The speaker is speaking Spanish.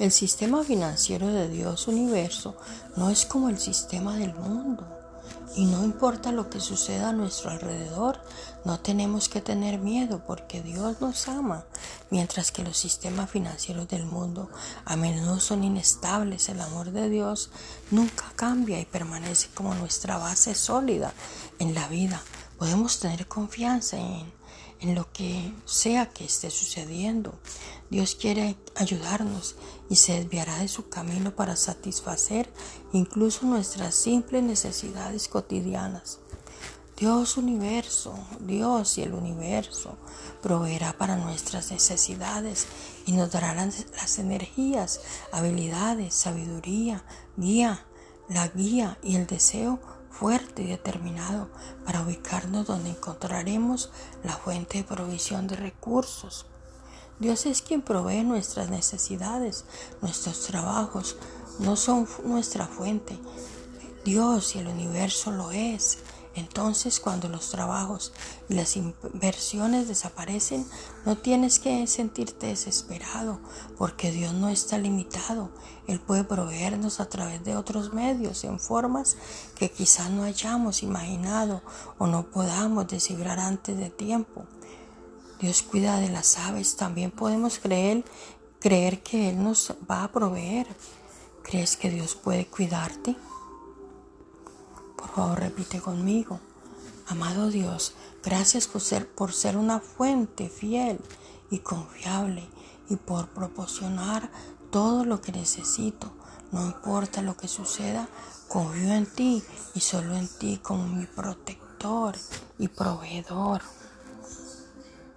El sistema financiero de Dios universo no es como el sistema del mundo. Y no importa lo que suceda a nuestro alrededor, no tenemos que tener miedo porque Dios nos ama, mientras que los sistemas financieros del mundo a menudo son inestables. El amor de Dios nunca cambia y permanece como nuestra base sólida en la vida. Podemos tener confianza en en lo que sea que esté sucediendo. Dios quiere ayudarnos y se desviará de su camino para satisfacer incluso nuestras simples necesidades cotidianas. Dios universo, Dios y el universo proveerá para nuestras necesidades y nos dará las, energías, habilidades, sabiduría, guía, la guía y el deseo fuerte y determinado para ubicarnos donde encontraremos la fuente de provisión de recursos. Dios es quien provee nuestras necesidades, nuestros trabajos no son nuestra fuente. Dios y el universo lo es. Entonces cuando los trabajos y las inversiones desaparecen, no tienes que sentirte desesperado, porque Dios no está limitado. Él puede proveernos a través de otros medios, en formas que quizás no hayamos imaginado o no podamos descifrar antes de tiempo. Dios cuida de las aves, también podemos creer, creer que Él nos va a proveer. ¿Crees que Dios puede cuidarte? Favor, repite conmigo. Amado Dios, gracias por ser, por ser una fuente fiel y confiable y por proporcionar todo lo que necesito. No importa lo que suceda, confío en ti y solo en ti como mi protector y proveedor.